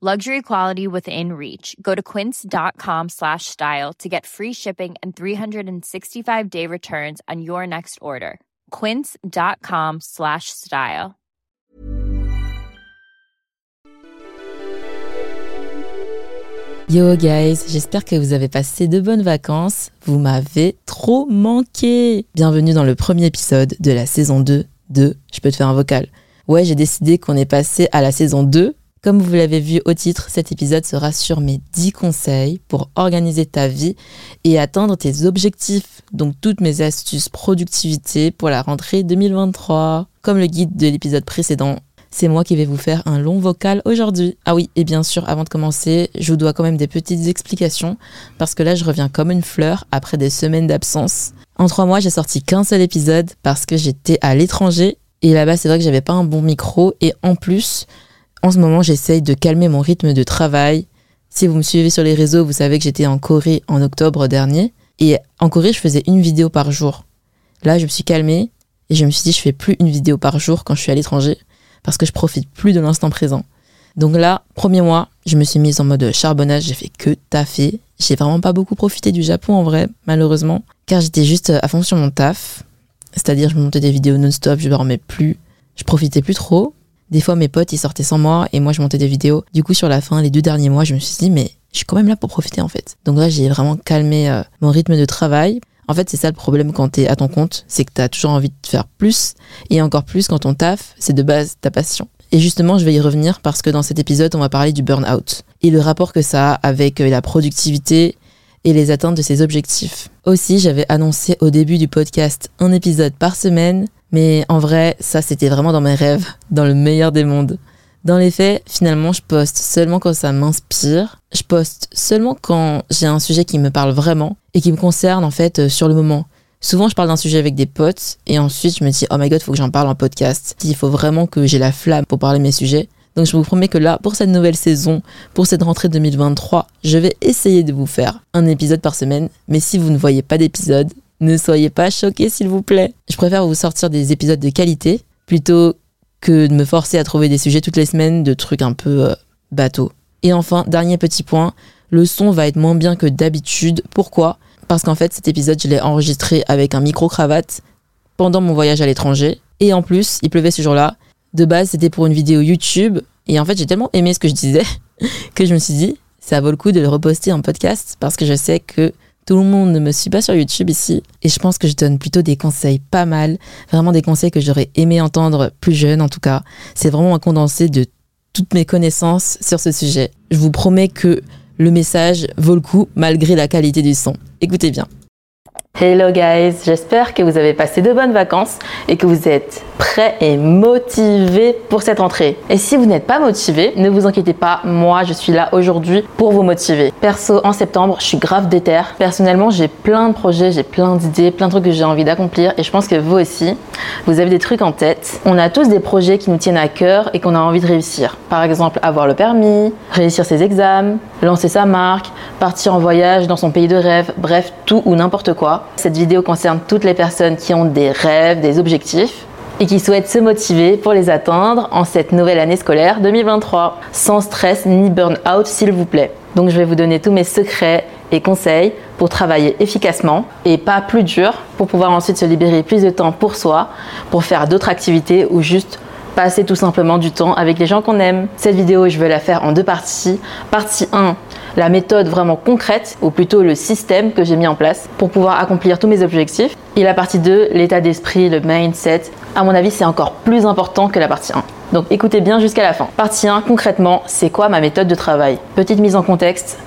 Luxury quality within reach. Go to quince.com slash style to get free shipping and 365 day returns on your next order. Quince.com slash style. Yo guys, j'espère que vous avez passé de bonnes vacances. Vous m'avez trop manqué. Bienvenue dans le premier épisode de la saison 2 de Je peux te faire un vocal. Ouais, j'ai décidé qu'on est passé à la saison 2. Comme vous l'avez vu au titre, cet épisode sera sur mes 10 conseils pour organiser ta vie et atteindre tes objectifs. Donc toutes mes astuces productivité pour la rentrée 2023. Comme le guide de l'épisode précédent, c'est moi qui vais vous faire un long vocal aujourd'hui. Ah oui, et bien sûr, avant de commencer, je vous dois quand même des petites explications, parce que là, je reviens comme une fleur après des semaines d'absence. En trois mois, j'ai sorti qu'un seul épisode parce que j'étais à l'étranger, et là-bas, c'est vrai que j'avais pas un bon micro, et en plus, en ce moment, j'essaye de calmer mon rythme de travail. Si vous me suivez sur les réseaux, vous savez que j'étais en Corée en octobre dernier, et en Corée, je faisais une vidéo par jour. Là, je me suis calmée, et je me suis dit, je fais plus une vidéo par jour quand je suis à l'étranger parce que je profite plus de l'instant présent. Donc là, premier mois, je me suis mise en mode charbonnage, j'ai fait que taffer. J'ai vraiment pas beaucoup profité du Japon en vrai, malheureusement, car j'étais juste à fond sur mon taf. C'est-à-dire, je montais des vidéos non-stop, je dormais plus, je profitais plus trop. Des fois, mes potes, ils sortaient sans moi et moi, je montais des vidéos. Du coup, sur la fin, les deux derniers mois, je me suis dit, mais je suis quand même là pour profiter en fait. Donc là, j'ai vraiment calmé euh, mon rythme de travail. En fait, c'est ça le problème quand t'es à ton compte, c'est que t'as toujours envie de faire plus, et encore plus quand ton taf, c'est de base ta passion. Et justement, je vais y revenir parce que dans cet épisode, on va parler du burn-out et le rapport que ça a avec euh, la productivité et les atteintes de ses objectifs. Aussi, j'avais annoncé au début du podcast un épisode par semaine, mais en vrai, ça c'était vraiment dans mes rêves, dans le meilleur des mondes. Dans les faits, finalement, je poste seulement quand ça m'inspire. Je poste seulement quand j'ai un sujet qui me parle vraiment et qui me concerne en fait euh, sur le moment. Souvent, je parle d'un sujet avec des potes et ensuite je me dis, oh my god, faut que j'en parle en podcast. Il faut vraiment que j'ai la flamme pour parler de mes sujets. Donc, je vous promets que là, pour cette nouvelle saison, pour cette rentrée 2023, je vais essayer de vous faire un épisode par semaine. Mais si vous ne voyez pas d'épisode, ne soyez pas choqués, s'il vous plaît. Je préfère vous sortir des épisodes de qualité plutôt que de me forcer à trouver des sujets toutes les semaines de trucs un peu euh, bateaux. Et enfin, dernier petit point, le son va être moins bien que d'habitude. Pourquoi? Parce qu'en fait, cet épisode, je l'ai enregistré avec un micro-cravate pendant mon voyage à l'étranger. Et en plus, il pleuvait ce jour-là. De base, c'était pour une vidéo YouTube. Et en fait, j'ai tellement aimé ce que je disais que je me suis dit, ça vaut le coup de le reposter en podcast parce que je sais que tout le monde ne me suit pas sur YouTube ici. Et je pense que je donne plutôt des conseils pas mal. Vraiment des conseils que j'aurais aimé entendre plus jeune en tout cas. C'est vraiment un condensé de toutes mes connaissances sur ce sujet. Je vous promets que le message vaut le coup malgré la qualité du son. Écoutez bien. Hello guys, j'espère que vous avez passé de bonnes vacances et que vous êtes prêts et motivés pour cette rentrée. Et si vous n'êtes pas motivé, ne vous inquiétez pas, moi je suis là aujourd'hui pour vous motiver. Perso, en septembre, je suis grave déter. Personnellement, j'ai plein de projets, j'ai plein d'idées, plein de trucs que j'ai envie d'accomplir et je pense que vous aussi, vous avez des trucs en tête. On a tous des projets qui nous tiennent à cœur et qu'on a envie de réussir. Par exemple, avoir le permis, réussir ses examens, lancer sa marque, partir en voyage dans son pays de rêve, bref, tout ou n'importe quoi. Cette vidéo concerne toutes les personnes qui ont des rêves, des objectifs et qui souhaitent se motiver pour les atteindre en cette nouvelle année scolaire 2023, sans stress ni burn-out s'il vous plaît. Donc je vais vous donner tous mes secrets et conseils pour travailler efficacement et pas plus dur pour pouvoir ensuite se libérer plus de temps pour soi, pour faire d'autres activités ou juste passer tout simplement du temps avec les gens qu'on aime. Cette vidéo, je vais la faire en deux parties. Partie 1, la méthode vraiment concrète, ou plutôt le système que j'ai mis en place pour pouvoir accomplir tous mes objectifs. Et la partie 2, l'état d'esprit, le mindset. À mon avis, c'est encore plus important que la partie 1. Donc écoutez bien jusqu'à la fin. Partie 1, concrètement, c'est quoi ma méthode de travail? Petite mise en contexte,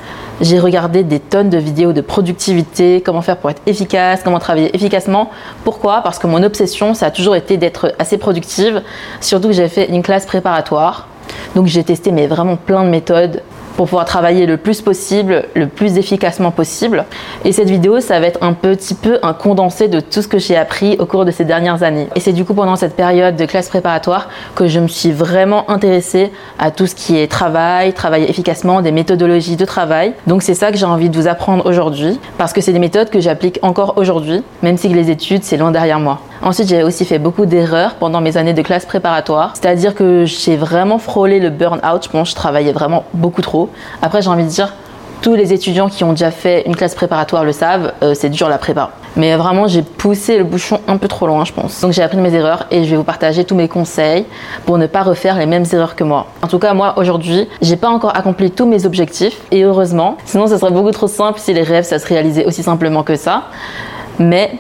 j'ai regardé des tonnes de vidéos de productivité, comment faire pour être efficace, comment travailler efficacement. Pourquoi? Parce que mon obsession, ça a toujours été d'être assez productive, surtout que j'ai fait une classe préparatoire. Donc j'ai testé mais vraiment plein de méthodes pour pouvoir travailler le plus possible, le plus efficacement possible. Et cette vidéo, ça va être un petit peu un condensé de tout ce que j'ai appris au cours de ces dernières années. Et c'est du coup pendant cette période de classe préparatoire que je me suis vraiment intéressée à tout ce qui est travail, travailler efficacement, des méthodologies de travail. Donc c'est ça que j'ai envie de vous apprendre aujourd'hui, parce que c'est des méthodes que j'applique encore aujourd'hui, même si les études, c'est loin derrière moi. Ensuite, j'ai aussi fait beaucoup d'erreurs pendant mes années de classe préparatoire, c'est-à-dire que j'ai vraiment frôlé le burn-out. Je pense je travaillais vraiment beaucoup trop. Après, j'ai envie de dire, tous les étudiants qui ont déjà fait une classe préparatoire le savent, euh, c'est dur la prépa. Mais vraiment, j'ai poussé le bouchon un peu trop loin, je pense. Donc j'ai appris de mes erreurs et je vais vous partager tous mes conseils pour ne pas refaire les mêmes erreurs que moi. En tout cas, moi aujourd'hui, j'ai pas encore accompli tous mes objectifs et heureusement, sinon ce serait beaucoup trop simple si les rêves ça se réalisait aussi simplement que ça. Mais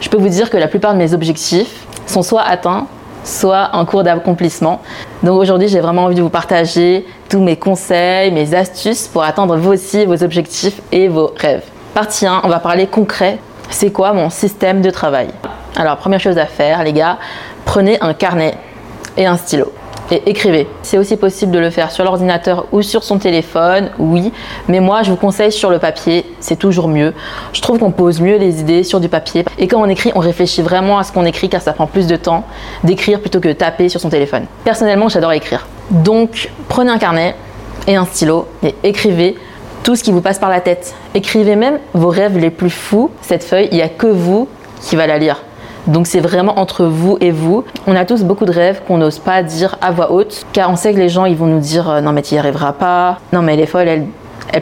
je peux vous dire que la plupart de mes objectifs sont soit atteints, soit en cours d'accomplissement. Donc aujourd'hui, j'ai vraiment envie de vous partager tous mes conseils, mes astuces pour atteindre vous aussi vos objectifs et vos rêves. Partie 1, on va parler concret. C'est quoi mon système de travail? Alors, première chose à faire, les gars, prenez un carnet et un stylo et écrivez. C'est aussi possible de le faire sur l'ordinateur ou sur son téléphone, oui, mais moi je vous conseille sur le papier, c'est toujours mieux. Je trouve qu'on pose mieux les idées sur du papier et quand on écrit, on réfléchit vraiment à ce qu'on écrit car ça prend plus de temps d'écrire plutôt que de taper sur son téléphone. Personnellement, j'adore écrire. Donc, prenez un carnet et un stylo et écrivez tout ce qui vous passe par la tête. Écrivez même vos rêves les plus fous. Cette feuille, il n'y a que vous qui va la lire. Donc c'est vraiment entre vous et vous. On a tous beaucoup de rêves qu'on n'ose pas dire à voix haute, car on sait que les gens ils vont nous dire euh, non mais tu y arriveras pas, non mais elle est folle, elle,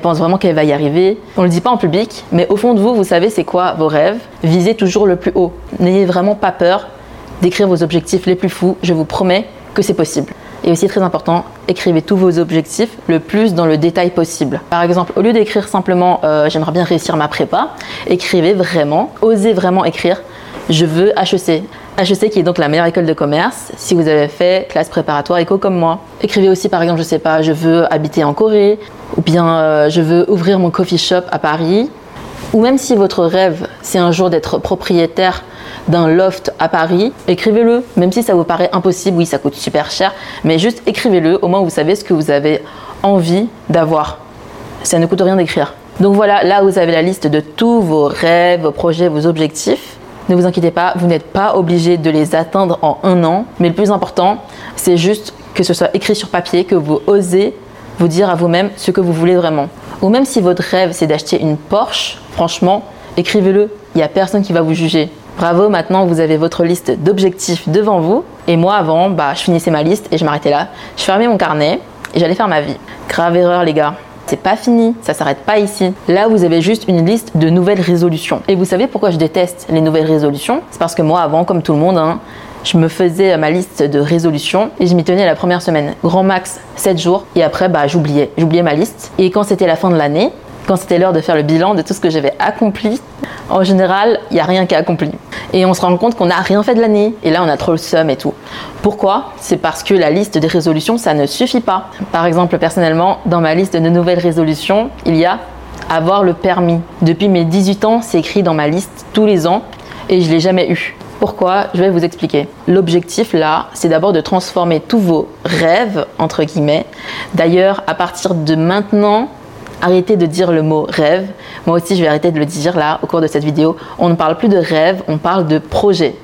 pense vraiment qu'elle va y arriver. On le dit pas en public, mais au fond de vous, vous savez c'est quoi vos rêves. Visez toujours le plus haut. N'ayez vraiment pas peur d'écrire vos objectifs les plus fous. Je vous promets que c'est possible. Et aussi très important, écrivez tous vos objectifs le plus dans le détail possible. Par exemple, au lieu d'écrire simplement euh, j'aimerais bien réussir ma prépa, écrivez vraiment, osez vraiment écrire je veux HEC. HEC qui est donc la meilleure école de commerce si vous avez fait classe préparatoire éco comme moi. Écrivez aussi par exemple, je sais pas, je veux habiter en Corée ou bien euh, je veux ouvrir mon coffee shop à Paris. Ou même si votre rêve c'est un jour d'être propriétaire d'un loft à Paris, écrivez-le, même si ça vous paraît impossible, oui ça coûte super cher, mais juste écrivez-le, au moins vous savez ce que vous avez envie d'avoir. Ça ne coûte rien d'écrire. Donc voilà, là vous avez la liste de tous vos rêves, vos projets, vos objectifs. Ne vous inquiétez pas, vous n'êtes pas obligé de les atteindre en un an. Mais le plus important, c'est juste que ce soit écrit sur papier, que vous osez vous dire à vous-même ce que vous voulez vraiment. Ou même si votre rêve, c'est d'acheter une Porsche, franchement, écrivez-le. Il n'y a personne qui va vous juger. Bravo, maintenant vous avez votre liste d'objectifs devant vous. Et moi, avant, bah, je finissais ma liste et je m'arrêtais là. Je fermais mon carnet et j'allais faire ma vie. Grave erreur, les gars. C'est pas fini, ça s'arrête pas ici. Là, vous avez juste une liste de nouvelles résolutions. Et vous savez pourquoi je déteste les nouvelles résolutions? C'est parce que moi, avant, comme tout le monde, hein, je me faisais ma liste de résolutions et je m'y tenais la première semaine. Grand max 7 jours et après bah j'oubliais, j'oubliais ma liste. Et quand c'était la fin de l'année, quand c'était l'heure de faire le bilan de tout ce que j'avais accompli, en général, il n'y a rien qui est. Et on se rend compte qu'on n'a rien fait de l'année. Et là, on a trop le seum et tout. Pourquoi? C'est parce que la liste des résolutions, ça ne suffit pas. Par exemple, personnellement, dans ma liste de nouvelles résolutions, il y a avoir le permis. Depuis mes 18 ans, c'est écrit dans ma liste tous les ans et je ne l'ai jamais eu. Pourquoi? Je vais vous expliquer. L'objectif là, c'est d'abord de transformer tous vos rêves, entre guillemets. D'ailleurs, à partir de maintenant, arrêtez de dire le mot rêve. Moi aussi, je vais arrêter de le dire là au cours de cette vidéo. On ne parle plus de rêve, on parle de projet.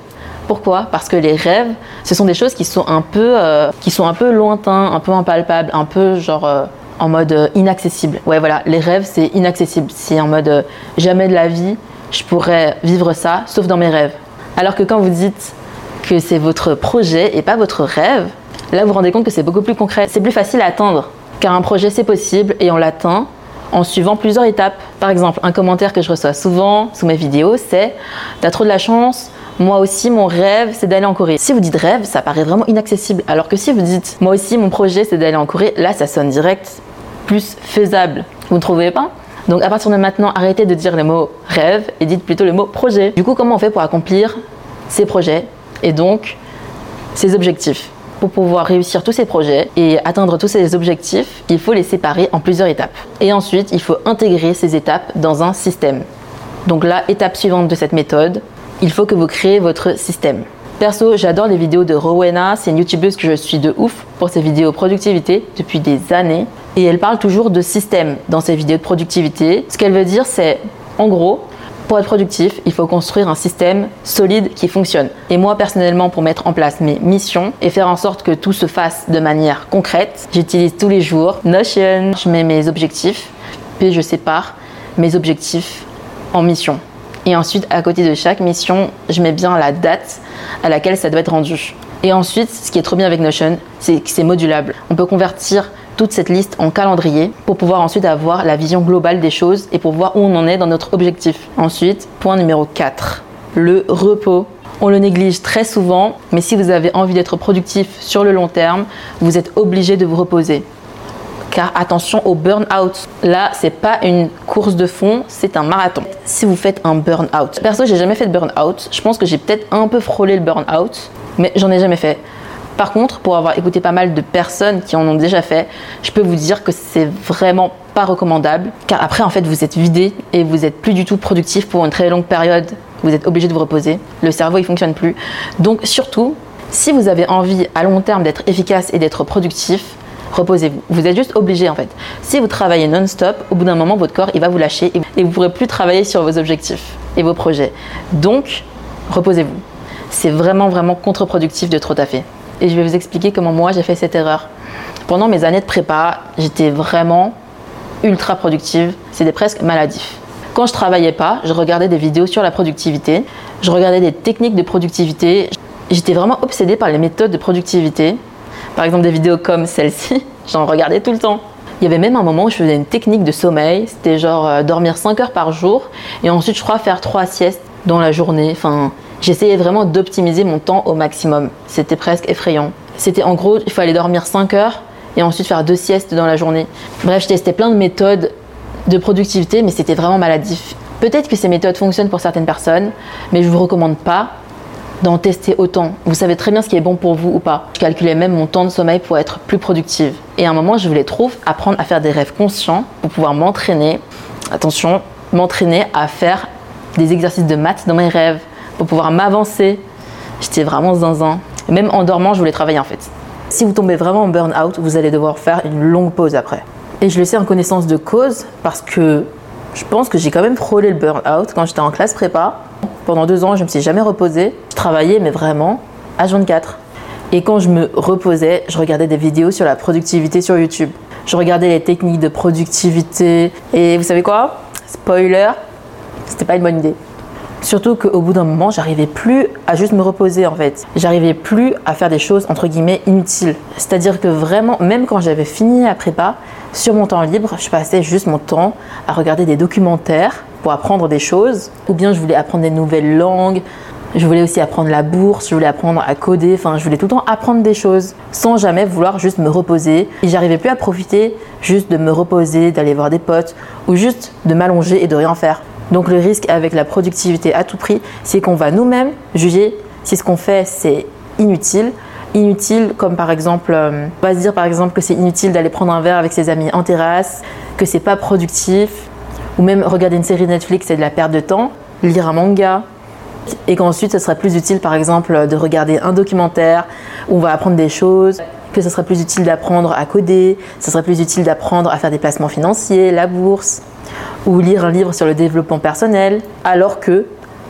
Pourquoi? Parce que les rêves, ce sont des choses qui sont un peu, euh, qui sont un peu lointains, un peu impalpables, un peu genre euh, en mode euh, inaccessible. Ouais, voilà, les rêves, c'est inaccessible. C'est en mode jamais de la vie, je pourrais vivre ça, sauf dans mes rêves. Alors que quand vous dites que c'est votre projet et pas votre rêve, là vous vous rendez compte que c'est beaucoup plus concret. C'est plus facile à atteindre. Car un projet c'est possible et on l'atteint en suivant plusieurs étapes. Par exemple, un commentaire que je reçois souvent sous mes vidéos, c'est T'as trop de la chance, moi aussi, mon rêve, c'est d'aller en Corée. Si vous dites rêve, ça paraît vraiment inaccessible. Alors que si vous dites, moi aussi, mon projet, c'est d'aller en Corée, là, ça sonne direct plus faisable. Vous ne trouvez pas? Donc, à partir de maintenant, arrêtez de dire le mot rêve et dites plutôt le mot projet. Du coup, comment on fait pour accomplir ces projets et donc ces objectifs? Pour pouvoir réussir tous ces projets et atteindre tous ces objectifs, il faut les séparer en plusieurs étapes. Et ensuite, il faut intégrer ces étapes dans un système. Donc là, étape suivante de cette méthode, il faut que vous créez votre système. Perso, j'adore les vidéos de Rowena, c'est une youtubeuse que je suis de ouf pour ses vidéos productivité depuis des années. Et elle parle toujours de système dans ses vidéos de productivité. Ce qu'elle veut dire, c'est en gros, pour être productif, il faut construire un système solide qui fonctionne. Et moi, personnellement, pour mettre en place mes missions et faire en sorte que tout se fasse de manière concrète, j'utilise tous les jours Notion. Je mets mes objectifs, puis je sépare mes objectifs en missions. Et ensuite, à côté de chaque mission, je mets bien la date à laquelle ça doit être rendu. Et ensuite, ce qui est trop bien avec Notion, c'est que c'est modulable. On peut convertir toute cette liste en calendrier pour pouvoir ensuite avoir la vision globale des choses et pour voir où on en est dans notre objectif. Ensuite, point numéro 4, le repos. On le néglige très souvent, mais si vous avez envie d'être productif sur le long terme, vous êtes obligé de vous reposer car attention au burn-out. Là, c'est pas une course de fond, c'est un marathon. Si vous faites un burn-out, perso, j'ai jamais fait de burn-out. Je pense que j'ai peut-être un peu frôlé le burn-out, mais j'en ai jamais fait. Par contre, pour avoir écouté pas mal de personnes qui en ont déjà fait, je peux vous dire que c'est vraiment pas recommandable, car après, en fait, vous êtes vidé et vous êtes plus du tout productif pour une très longue période. Vous êtes obligé de vous reposer. Le cerveau, il fonctionne plus. Donc, surtout, si vous avez envie à long terme d'être efficace et d'être productif, reposez-vous. Vous êtes juste obligé en fait. Si vous travaillez non-stop, au bout d'un moment, votre corps il va vous lâcher et vous ne pourrez plus travailler sur vos objectifs et vos projets. Donc, reposez-vous. C'est vraiment, vraiment contre-productif de trop taffer. Et je vais vous expliquer comment moi j'ai fait cette erreur. Pendant mes années de prépa, j'étais vraiment ultra productive. C'était presque maladif. Quand je travaillais pas, je regardais des vidéos sur la productivité, je regardais des techniques de productivité. J'étais vraiment obsédée par les méthodes de productivité par exemple, des vidéos comme celle-ci, j'en regardais tout le temps. Il y avait même un moment où je faisais une technique de sommeil, c'était genre euh, dormir 5 heures par jour et ensuite je crois faire 3 siestes dans la journée. Enfin, j'essayais vraiment d'optimiser mon temps au maximum. C'était presque effrayant. C'était en gros, il fallait dormir 5 heures et ensuite faire deux siestes dans la journée. Bref, je testais plein de méthodes de productivité, mais c'était vraiment maladif. Peut-être que ces méthodes fonctionnent pour certaines personnes, mais je ne vous recommande pas d'en tester autant. Vous savez très bien ce qui est bon pour vous ou pas. Je calculais même mon temps de sommeil pour être plus productive. Et à un moment, je voulais trop apprendre à faire des rêves conscients pour pouvoir m'entraîner. Attention, m'entraîner à faire des exercices de maths dans mes rêves pour pouvoir m'avancer. J'étais vraiment zinzin. Même en dormant, je voulais travailler en fait. Si vous tombez vraiment en burn-out, vous allez devoir faire une longue pause après. Et je le sais en connaissance de cause parce que je pense que j'ai quand même frôlé le burn-out quand j'étais en classe prépa. Pendant deux ans, je ne me suis jamais reposée. Je travaillais, mais vraiment, à 24. Et quand je me reposais, je regardais des vidéos sur la productivité sur YouTube. Je regardais les techniques de productivité. Et vous savez quoi? Spoiler, c'était pas une bonne idée. Surtout qu'au bout d'un moment, j'arrivais plus à juste me reposer en fait. J'arrivais plus à faire des choses entre guillemets inutiles. C'est-à-dire que vraiment, même quand j'avais fini la prépa, sur mon temps libre, je passais juste mon temps à regarder des documentaires pour apprendre des choses. Ou bien je voulais apprendre des nouvelles langues. Je voulais aussi apprendre la bourse, je voulais apprendre à coder, enfin je voulais tout le temps apprendre des choses sans jamais vouloir juste me reposer. Et j'arrivais plus à profiter juste de me reposer, d'aller voir des potes ou juste de m'allonger et de rien faire. Donc le risque avec la productivité à tout prix, c'est qu'on va nous-mêmes juger si ce qu'on fait c'est inutile. Inutile comme par exemple, euh, on va se dire par exemple que c'est inutile d'aller prendre un verre avec ses amis en terrasse, que c'est pas productif, ou même regarder une série Netflix c'est de la perte de temps, lire un manga, et qu'ensuite ce serait plus utile par exemple de regarder un documentaire où on va apprendre des choses, que ce serait plus utile d'apprendre à coder, ce serait plus utile d'apprendre à faire des placements financiers, la bourse ou lire un livre sur le développement personnel, alors que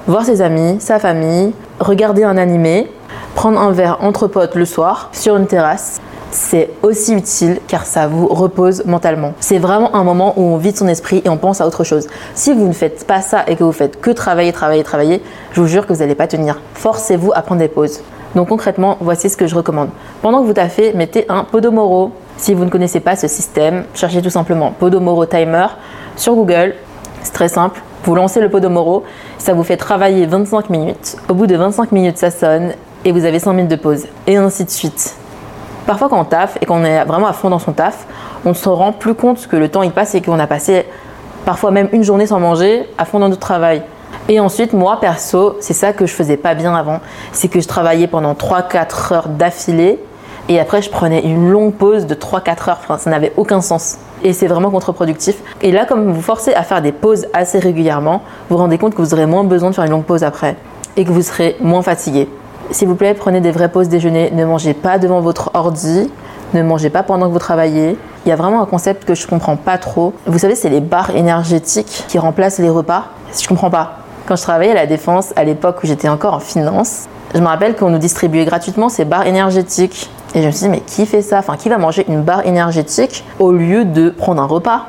voir ses amis, sa famille, regarder un animé, prendre un verre entre potes le soir sur une terrasse, c'est aussi utile car ça vous repose mentalement. C'est vraiment un moment où on vide son esprit et on pense à autre chose. Si vous ne faites pas ça et que vous faites que travailler, travailler, travailler, je vous jure que vous n'allez pas tenir. Forcez-vous à prendre des pauses. Donc concrètement, voici ce que je recommande. Pendant que vous taffez, mettez un Podomoro. Si vous ne connaissez pas ce système, cherchez tout simplement Podomoro Timer sur Google. C'est très simple. Vous lancez le Podomoro, ça vous fait travailler 25 minutes. Au bout de 25 minutes, ça sonne et vous avez 5 minutes de pause. Et ainsi de suite. Parfois, quand on taffe et qu'on est vraiment à fond dans son taf, on se rend plus compte que le temps il passe et qu'on a passé parfois même une journée sans manger à fond dans notre travail. Et ensuite, moi, perso, c'est ça que je faisais pas bien avant. C'est que je travaillais pendant 3-4 heures d'affilée et après, je prenais une longue pause de 3-4 heures. Enfin, ça n'avait aucun sens. Et c'est vraiment contre-productif. Et là, comme vous forcez à faire des pauses assez régulièrement, vous vous rendez compte que vous aurez moins besoin de faire une longue pause après et que vous serez moins fatigué. S'il vous plaît, prenez des vraies pauses déjeuner. Ne mangez pas devant votre ordi. Ne mangez pas pendant que vous travaillez. Il y a vraiment un concept que je comprends pas trop. Vous savez, c'est les barres énergétiques qui remplacent les repas. Je comprends pas. Quand je travaillais à la Défense, à l'époque où j'étais encore en finance, je me rappelle qu'on nous distribuait gratuitement ces barres énergétiques. Et je me suis dit, mais qui fait ça? Enfin, qui va manger une barre énergétique au lieu de prendre un repas?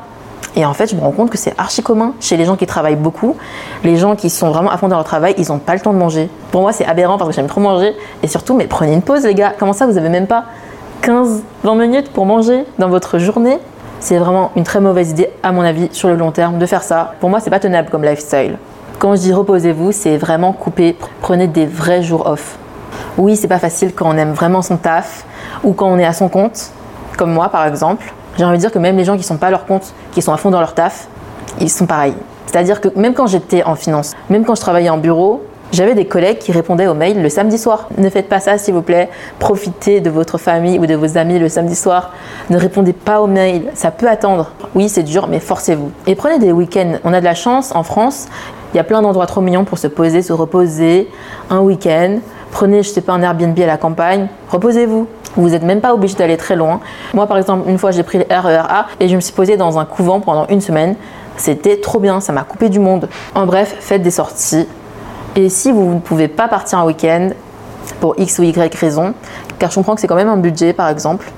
Et en fait, je me rends compte que c'est archi commun chez les gens qui travaillent beaucoup. Les gens qui sont vraiment à fond dans leur travail, ils n'ont pas le temps de manger. Pour moi, c'est aberrant parce que j'aime trop manger. Et surtout, mais prenez une pause, les gars. Comment ça, vous n'avez même pas 15-20 minutes pour manger dans votre journée? C'est vraiment une très mauvaise idée, à mon avis, sur le long terme, de faire ça. Pour moi, c'est pas tenable comme lifestyle. Quand je dis reposez-vous, c'est vraiment couper. Prenez des vrais jours off. Oui, c'est pas facile quand on aime vraiment son taf ou quand on est à son compte, comme moi par exemple. J'ai envie de dire que même les gens qui sont pas à leur compte, qui sont à fond dans leur taf, ils sont pareils. C'est-à-dire que même quand j'étais en finance, même quand je travaillais en bureau, j'avais des collègues qui répondaient aux mails le samedi soir. Ne faites pas ça s'il vous plaît. Profitez de votre famille ou de vos amis le samedi soir. Ne répondez pas aux mails. Ça peut attendre. Oui, c'est dur, mais forcez-vous. Et prenez des week-ends. On a de la chance en France. Il y a plein d'endroits trop mignons pour se poser, se reposer. Un week-end. Prenez, je sais pas, un Airbnb à la campagne. Reposez-vous. Vous n'êtes même pas obligé d'aller très loin. Moi, par exemple, une fois, j'ai pris le RERA et je me suis posée dans un couvent pendant une semaine. C'était trop bien, ça m'a coupé du monde. En bref, faites des sorties. Et si vous ne pouvez pas partir un week-end, pour X ou Y raison, car je comprends que c'est quand même un budget, par exemple,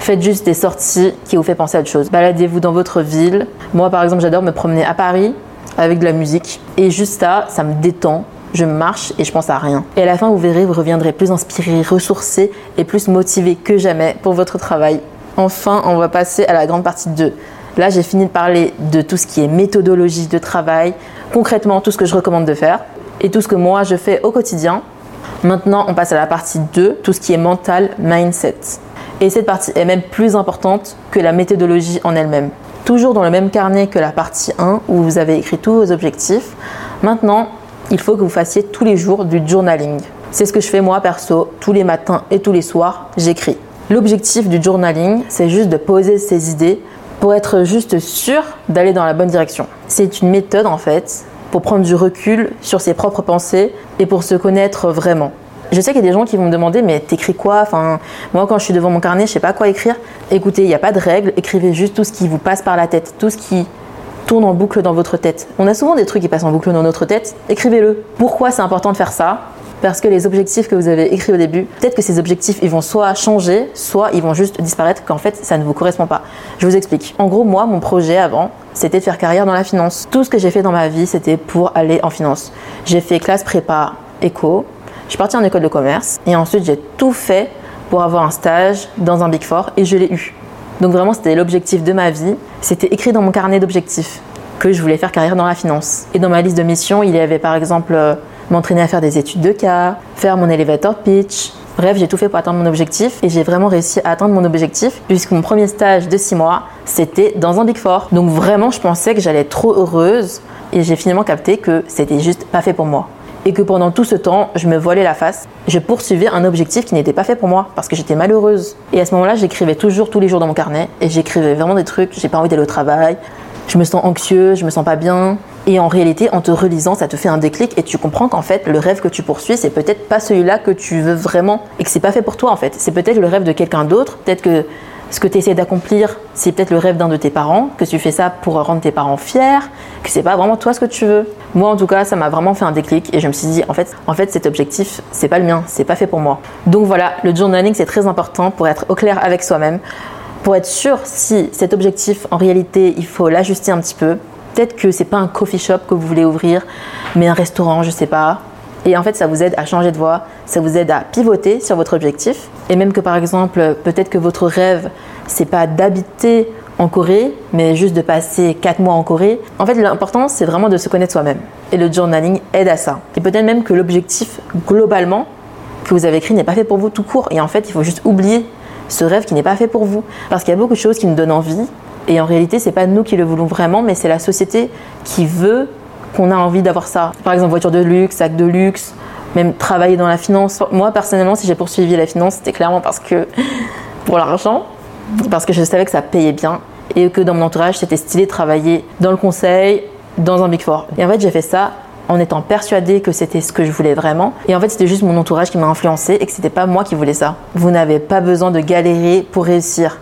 faites juste des sorties qui vous fait penser à autre chose. Baladez-vous dans votre ville. Moi, par exemple, j'adore me promener à Paris avec de la musique. Et juste ça, ça me détend je marche et je pense à rien. Et à la fin, vous verrez, vous reviendrez plus inspiré, ressourcé et plus motivé que jamais pour votre travail. Enfin, on va passer à la grande partie 2. Là, j'ai fini de parler de tout ce qui est méthodologie de travail, concrètement tout ce que je recommande de faire et tout ce que moi je fais au quotidien. Maintenant, on passe à la partie 2, tout ce qui est mental, mindset. Et cette partie est même plus importante que la méthodologie en elle-même. Toujours dans le même carnet que la partie 1 où vous avez écrit tous vos objectifs. Maintenant, il faut que vous fassiez tous les jours du journaling. C'est ce que je fais moi perso, tous les matins et tous les soirs, j'écris. L'objectif du journaling, c'est juste de poser ses idées pour être juste sûr d'aller dans la bonne direction. C'est une méthode en fait pour prendre du recul sur ses propres pensées et pour se connaître vraiment. Je sais qu'il y a des gens qui vont me demander mais t'écris quoi? Enfin, moi quand je suis devant mon carnet, je sais pas quoi écrire. Écoutez, il n'y a pas de règle, écrivez juste tout ce qui vous passe par la tête, tout ce qui tourne en boucle dans votre tête. On a souvent des trucs qui passent en boucle dans notre tête, écrivez-le. Pourquoi c'est important de faire ça? Parce que les objectifs que vous avez écrits au début, peut-être que ces objectifs, ils vont soit changer, soit ils vont juste disparaître, qu'en fait, ça ne vous correspond pas. Je vous explique. En gros, moi, mon projet avant, c'était de faire carrière dans la finance. Tout ce que j'ai fait dans ma vie, c'était pour aller en finance. J'ai fait classe prépa éco, je suis partie en école de commerce, et ensuite j'ai tout fait pour avoir un stage dans un Big Four, et je l'ai eu. Donc vraiment, c'était l'objectif de ma vie. C'était écrit dans mon carnet d'objectifs que je voulais faire carrière dans la finance. Et dans ma liste de missions, il y avait par exemple euh, m'entraîner à faire des études de cas, faire mon elevator pitch. Bref, j'ai tout fait pour atteindre mon objectif et j'ai vraiment réussi à atteindre mon objectif puisque mon premier stage de 6 mois, c'était dans un Big Four. Donc vraiment, je pensais que j'allais être trop heureuse et j'ai finalement capté que c'était juste pas fait pour moi et que pendant tout ce temps, je me voilais la face. Je poursuivais un objectif qui n'était pas fait pour moi parce que j'étais malheureuse. Et à ce moment-là, j'écrivais toujours tous les jours dans mon carnet et j'écrivais vraiment des trucs. J'ai pas envie d'aller au travail. Je me sens anxieux, je me sens pas bien. Et en réalité, en te relisant, ça te fait un déclic et tu comprends qu'en fait, le rêve que tu poursuis, c'est peut-être pas celui-là que tu veux vraiment et que c'est pas fait pour toi en fait. C'est peut-être le rêve de quelqu'un d'autre. Peut-être que ce que tu essaies d'accomplir, c'est peut-être le rêve d'un de tes parents, que tu fais ça pour rendre tes parents fiers, que c'est pas vraiment toi ce que tu veux. Moi, en tout cas, ça m'a vraiment fait un déclic et je me suis dit, en fait, en fait cet objectif, c'est pas le mien, c'est pas fait pour moi. Donc voilà, le journaling, c'est très important pour être au clair avec soi-même, pour être sûr si cet objectif, en réalité, il faut l'ajuster un petit peu. Peut-être que c'est pas un coffee shop que vous voulez ouvrir, mais un restaurant, je sais pas. Et en fait, ça vous aide à changer de voie, ça vous aide à pivoter sur votre objectif. Et même que par exemple, peut-être que votre rêve, c'est pas d'habiter en Corée, mais juste de passer 4 mois en Corée. En fait, l'important, c'est vraiment de se connaître soi-même. Et le journaling aide à ça. Et peut-être même que l'objectif, globalement, que vous avez écrit n'est pas fait pour vous tout court. Et en fait, il faut juste oublier ce rêve qui n'est pas fait pour vous. Parce qu'il y a beaucoup de choses qui nous donnent envie. Et en réalité, c'est pas nous qui le voulons vraiment, mais c'est la société qui veut qu'on a envie d'avoir ça. Par exemple, voiture de luxe, sac de luxe, même travailler dans la finance. Moi, personnellement, si j'ai poursuivi la finance, c'était clairement parce que pour l'argent, parce que je savais que ça payait bien et que dans mon entourage, c'était stylé de travailler dans le conseil, dans un Big Four. Et en fait, j'ai fait ça en étant persuadée que c'était ce que je voulais vraiment. Et en fait, c'était juste mon entourage qui m'a influencé et que c'était pas moi qui voulais ça. Vous n'avez pas besoin de galérer pour réussir.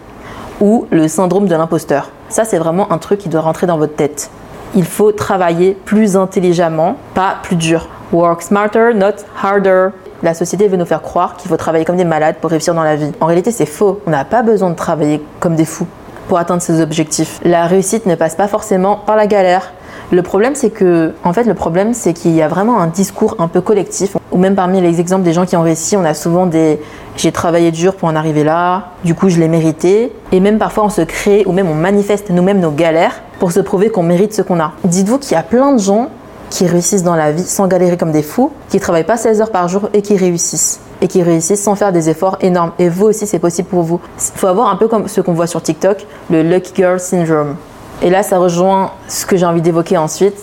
Ou le syndrome de l'imposteur. Ça, c'est vraiment un truc qui doit rentrer dans votre tête il faut travailler plus intelligemment, pas plus dur. Work smarter, not harder. La société veut nous faire croire qu'il faut travailler comme des malades pour réussir dans la vie. En réalité, c'est faux. On n'a pas besoin de travailler comme des fous pour atteindre ses objectifs. La réussite ne passe pas forcément par la galère. Le problème, c'est que, en fait, le problème, c'est qu'il y a vraiment un discours un peu collectif. Ou même parmi les exemples des gens qui ont réussi, on a souvent des j'ai travaillé dur pour en arriver là, du coup je l'ai mérité. Et même parfois on se crée ou même on manifeste nous-mêmes nos galères pour se prouver qu'on mérite ce qu'on a. Dites-vous qu'il y a plein de gens qui réussissent dans la vie sans galérer comme des fous, qui travaillent pas 16 heures par jour et qui réussissent. Et qui réussissent sans faire des efforts énormes. Et vous aussi, c'est possible pour vous. Il faut avoir un peu comme ce qu'on voit sur TikTok, le Lucky Girl Syndrome. Et là, ça rejoint ce que j'ai envie d'évoquer ensuite,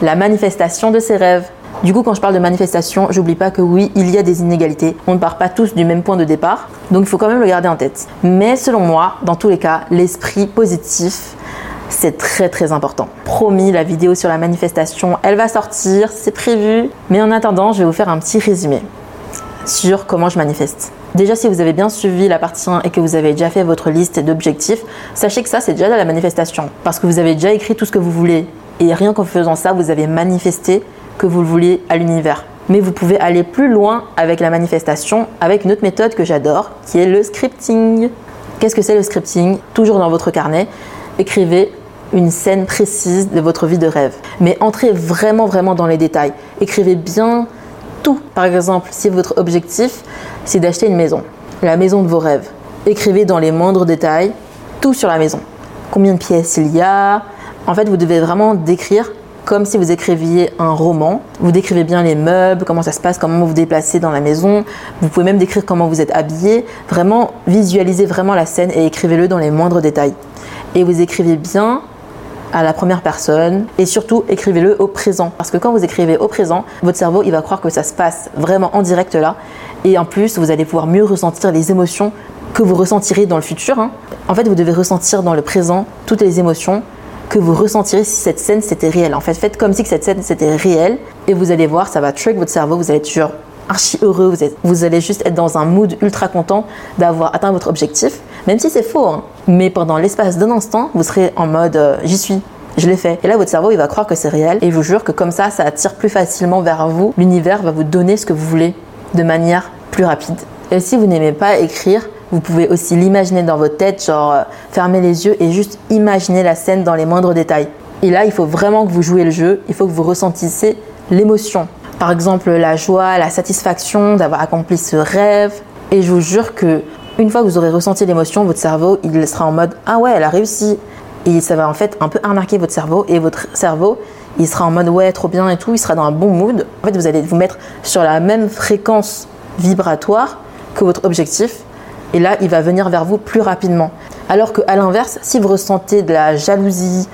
la manifestation de ses rêves. Du coup, quand je parle de manifestation, j'oublie pas que oui, il y a des inégalités. On ne part pas tous du même point de départ. Donc, il faut quand même le garder en tête. Mais selon moi, dans tous les cas, l'esprit positif, c'est très très important. Promis, la vidéo sur la manifestation, elle va sortir, c'est prévu. Mais en attendant, je vais vous faire un petit résumé sur comment je manifeste. Déjà, si vous avez bien suivi la partie 1 et que vous avez déjà fait votre liste d'objectifs, sachez que ça, c'est déjà de la manifestation. Parce que vous avez déjà écrit tout ce que vous voulez. Et rien qu'en faisant ça, vous avez manifesté que vous le vouliez à l'univers. Mais vous pouvez aller plus loin avec la manifestation, avec une autre méthode que j'adore, qui est le scripting. Qu'est-ce que c'est le scripting? Toujours dans votre carnet, écrivez une scène précise de votre vie de rêve. Mais entrez vraiment, vraiment dans les détails. Écrivez bien Par exemple, si votre objectif, c'est d'acheter une maison, la maison de vos rêves, écrivez dans les moindres détails tout sur la maison. Combien de pièces il y a? En fait, vous devez vraiment décrire comme si vous écriviez un roman. Vous décrivez bien les meubles, comment ça se passe, comment vous vous déplacez dans la maison. Vous pouvez même décrire comment vous êtes habillé. Vraiment, visualisez vraiment la scène et écrivez-le dans les moindres détails. Et vous écrivez bien à la première personne et surtout écrivez-le au présent parce que quand vous écrivez au présent, votre cerveau il va croire que ça se passe vraiment en direct là et en plus vous allez pouvoir mieux ressentir les émotions que vous ressentirez dans le futur. Hein. En fait, vous devez ressentir dans le présent toutes les émotions que vous ressentirez si cette scène c'était réel. En fait, faites comme si cette scène c'était réel et vous allez voir, ça va trick votre cerveau, vous allez être toujours archi heureux, vous, vous allez juste être dans un mood ultra content d'avoir atteint votre objectif, même si c'est faux. Hein. Mais pendant l'espace d'un instant, vous serez en mode euh, j'y suis, je l'ai fait. Et là, votre cerveau, il va croire que c'est réel. Et je vous jure que comme ça, ça attire plus facilement vers vous. L'univers va vous donner ce que vous voulez de manière plus rapide. Et si vous n'aimez pas écrire, vous pouvez aussi l'imaginer dans votre tête, genre euh, fermer les yeux et juste imaginer la scène dans les moindres détails. Et là, il faut vraiment que vous jouez le jeu, il faut que vous ressentissez l'émotion. Par exemple, la joie, la satisfaction d'avoir accompli ce rêve. Et je vous jure que une fois que vous aurez ressenti l'émotion, votre cerveau, il sera en mode ah ouais, elle a réussi. Et ça va en fait un peu arnaquer votre cerveau et votre cerveau, il sera en mode ouais, trop bien et tout, il sera dans un bon mood. En fait, vous allez vous mettre sur la même fréquence vibratoire que votre objectif et là, il va venir vers vous plus rapidement. Alors qu'à l'inverse, si vous ressentez de la jalousie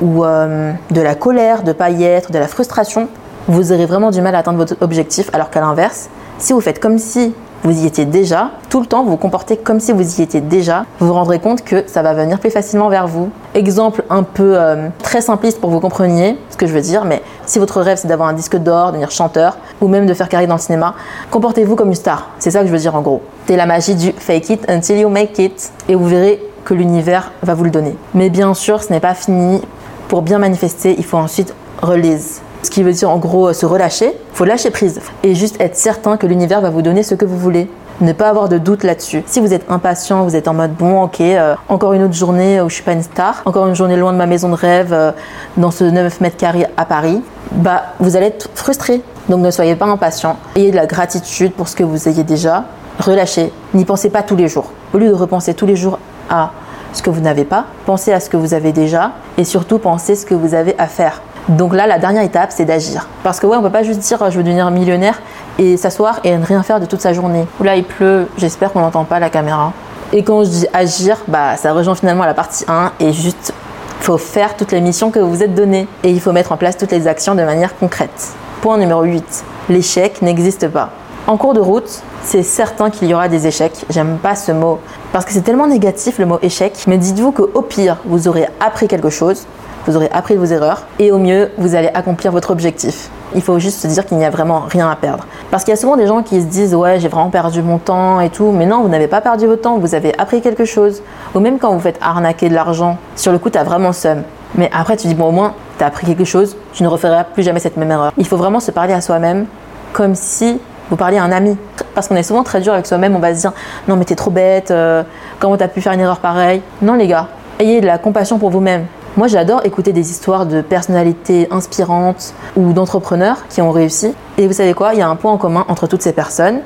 ou euh, de la colère, de pas y être, de la frustration, vous aurez vraiment du mal à atteindre votre objectif. Alors qu'à l'inverse, si vous faites comme si vous y étiez déjà, tout le temps vous vous comportez comme si vous y étiez déjà, vous vous rendrez compte que ça va venir plus facilement vers vous. Exemple un peu euh, très simpliste pour que vous compreniez ce que je veux dire, mais si votre rêve c'est d'avoir un disque d'or, de devenir chanteur, ou même de faire carrière dans le cinéma, comportez-vous comme une star. C'est ça que je veux dire en gros. C'est la magie du fake it until you make it, et vous verrez que l'univers va vous le donner. Mais bien sûr, ce n'est pas fini. Pour bien manifester, il faut ensuite release. Ce qui veut dire en gros se relâcher, faut lâcher prise et juste être certain que l'univers va vous donner ce que vous voulez. Ne pas avoir de doute là-dessus. Si vous êtes impatient, vous êtes en mode bon, ok, euh, encore une autre journée où je suis pas une star, encore une journée loin de ma maison de rêve, euh, dans ce 9 mètres carrés à Paris, bah vous allez être frustré. Donc ne soyez pas impatient. Ayez de la gratitude pour ce que vous ayez déjà. Relâchez. N'y pensez pas tous les jours. Au lieu de repenser tous les jours à ce que vous n'avez pas, pensez à ce que vous avez déjà et surtout pensez ce que vous avez à faire. Donc là, la dernière étape, c'est d'agir. Parce que ouais, on peut pas juste dire je veux devenir millionnaire et s'asseoir et ne rien faire de toute sa journée. Là, il pleut, j'espère qu'on n'entend pas la caméra. Et quand je dis agir, bah ça rejoint finalement la partie 1 et juste faut faire toutes les missions que vous vous êtes données et il faut mettre en place toutes les actions de manière concrète. Point numéro 8. L'échec n'existe pas. En cours de route, c'est certain qu'il y aura des échecs. J'aime pas ce mot parce que c'est tellement négatif le mot échec. Mais dites-vous qu'au pire, vous aurez appris quelque chose, vous aurez appris vos erreurs et au mieux, vous allez accomplir votre objectif. Il faut juste se dire qu'il n'y a vraiment rien à perdre. Parce qu'il y a souvent des gens qui se disent ouais j'ai vraiment perdu mon temps et tout, mais non vous n'avez pas perdu votre temps, vous avez appris quelque chose. Ou même quand vous faites arnaquer de l'argent, sur le coup tu as vraiment seum. Mais après tu dis bon au moins tu as appris quelque chose, tu ne referas plus jamais cette même erreur. Il faut vraiment se parler à soi-même comme si vous parliez à un ami. Parce qu'on est souvent très dur avec soi-même, on va se dire non mais t'es trop bête, euh, comment t'as pu faire une erreur pareille? Non les gars, ayez de la compassion pour vous-même. Moi j'adore écouter des histoires de personnalités inspirantes ou d'entrepreneurs qui ont réussi. Et vous savez quoi, il y a un point en commun entre toutes ces personnes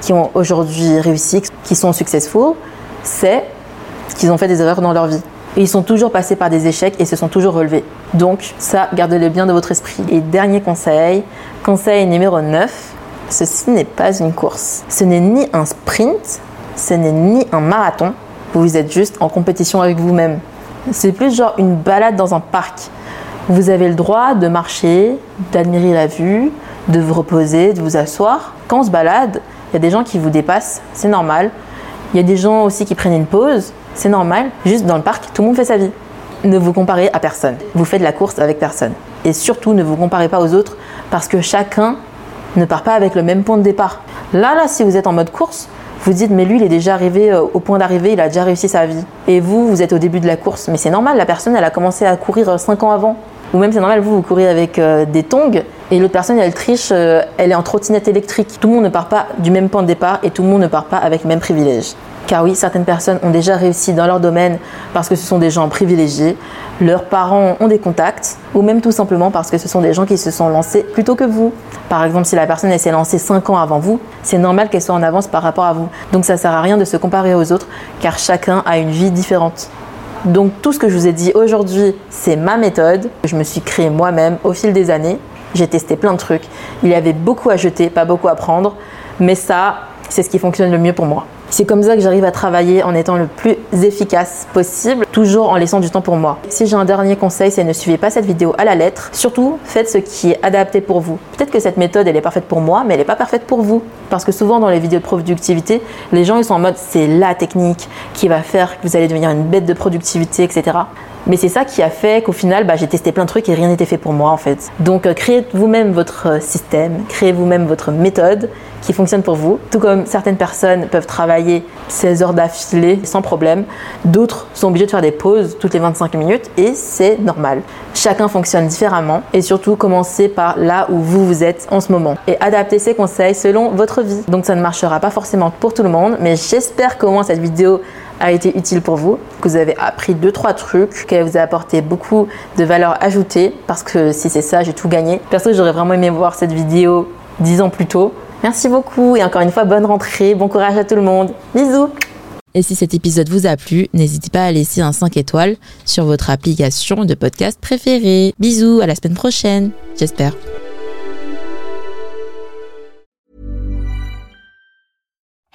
qui ont aujourd'hui réussi, qui sont successful, c'est qu'ils ont fait des erreurs dans leur vie. Et ils sont toujours passés par des échecs et se sont toujours relevés. Donc ça, gardez-le bien de votre esprit. Et dernier conseil, conseil numéro 9, Ceci n'est pas une course. Ce n'est ni un sprint, ce n'est ni un marathon. Vous êtes juste en compétition avec vous-même. C'est plus genre une balade dans un parc. Vous avez le droit de marcher, d'admirer la vue, de vous reposer, de vous asseoir. Quand on se balade, il y a des gens qui vous dépassent, c'est normal. Il y a des gens aussi qui prennent une pause, c'est normal. Juste dans le parc, tout le monde fait sa vie. Ne vous comparez à personne. Vous faites la course avec personne. Et surtout, ne vous comparez pas aux autres parce que chacun ne part pas avec le même point de départ. Là, là, si vous êtes en mode course, vous dites mais lui il est déjà arrivé euh, au point d'arrivée, il a déjà réussi sa vie. Et vous, vous êtes au début de la course, mais c'est normal, la personne elle a commencé à courir 5 euh, ans avant. Ou même c'est normal, vous vous courez avec euh, des tongs et l'autre personne elle triche, elle est en trottinette électrique. Tout le monde ne part pas du même point de départ et tout le monde ne part pas avec le même privilège. Car oui, certaines personnes ont déjà réussi dans leur domaine parce que ce sont des gens privilégiés, leurs parents ont des contacts, ou même tout simplement parce que ce sont des gens qui se sont lancés plutôt que vous. Par exemple, si la personne s'est lancée 5 ans avant vous, c'est normal qu'elle soit en avance par rapport à vous. Donc ça sert à rien de se comparer aux autres, car chacun a une vie différente. Donc tout ce que je vous ai dit aujourd'hui, c'est ma méthode. Je me suis créée moi-même au fil des années. J'ai testé plein de trucs. Il y avait beaucoup à jeter, pas beaucoup à prendre. Mais ça, c'est ce qui fonctionne le mieux pour moi. C'est comme ça que j'arrive à travailler en étant le plus efficace possible, toujours en laissant du temps pour moi. Si j'ai un dernier conseil, c'est ne suivez pas cette vidéo à la lettre. Surtout, faites ce qui est adapté pour vous. Peut-être que cette méthode, elle est parfaite pour moi, mais elle n'est pas parfaite pour vous. Parce que souvent, dans les vidéos de productivité, les gens, ils sont en mode, c'est la technique qui va faire que vous allez devenir une bête de productivité, etc. Mais c'est ça qui a fait qu'au final, bah, j'ai testé plein de trucs et rien n'était fait pour moi en fait. Donc euh, créez vous-même votre euh, système, créez vous-même votre méthode qui fonctionne pour vous. Tout comme certaines personnes peuvent travailler 16 heures d'affilée sans problème, d'autres sont obligés de faire des pauses toutes les 25 minutes et c'est normal. Chacun fonctionne différemment et surtout commencez par là où vous vous êtes en ce moment et adaptez ces conseils selon votre vie. Donc ça ne marchera pas forcément pour tout le monde, mais j'espère qu'au moins cette vidéo a été utile pour vous, que vous avez appris deux trois trucs, qu'elle vous a apporté beaucoup de valeur ajoutée parce que si c'est ça, j'ai tout gagné. Perso, j'aurais vraiment aimé voir cette vidéo dix ans plus tôt. Merci beaucoup et encore une fois bonne rentrée, bon courage à tout le monde. Bisous. Et si cet épisode vous a plu, n'hésitez pas à laisser un 5 étoiles sur votre application de podcast préférée. Bisous, à la semaine prochaine, j'espère.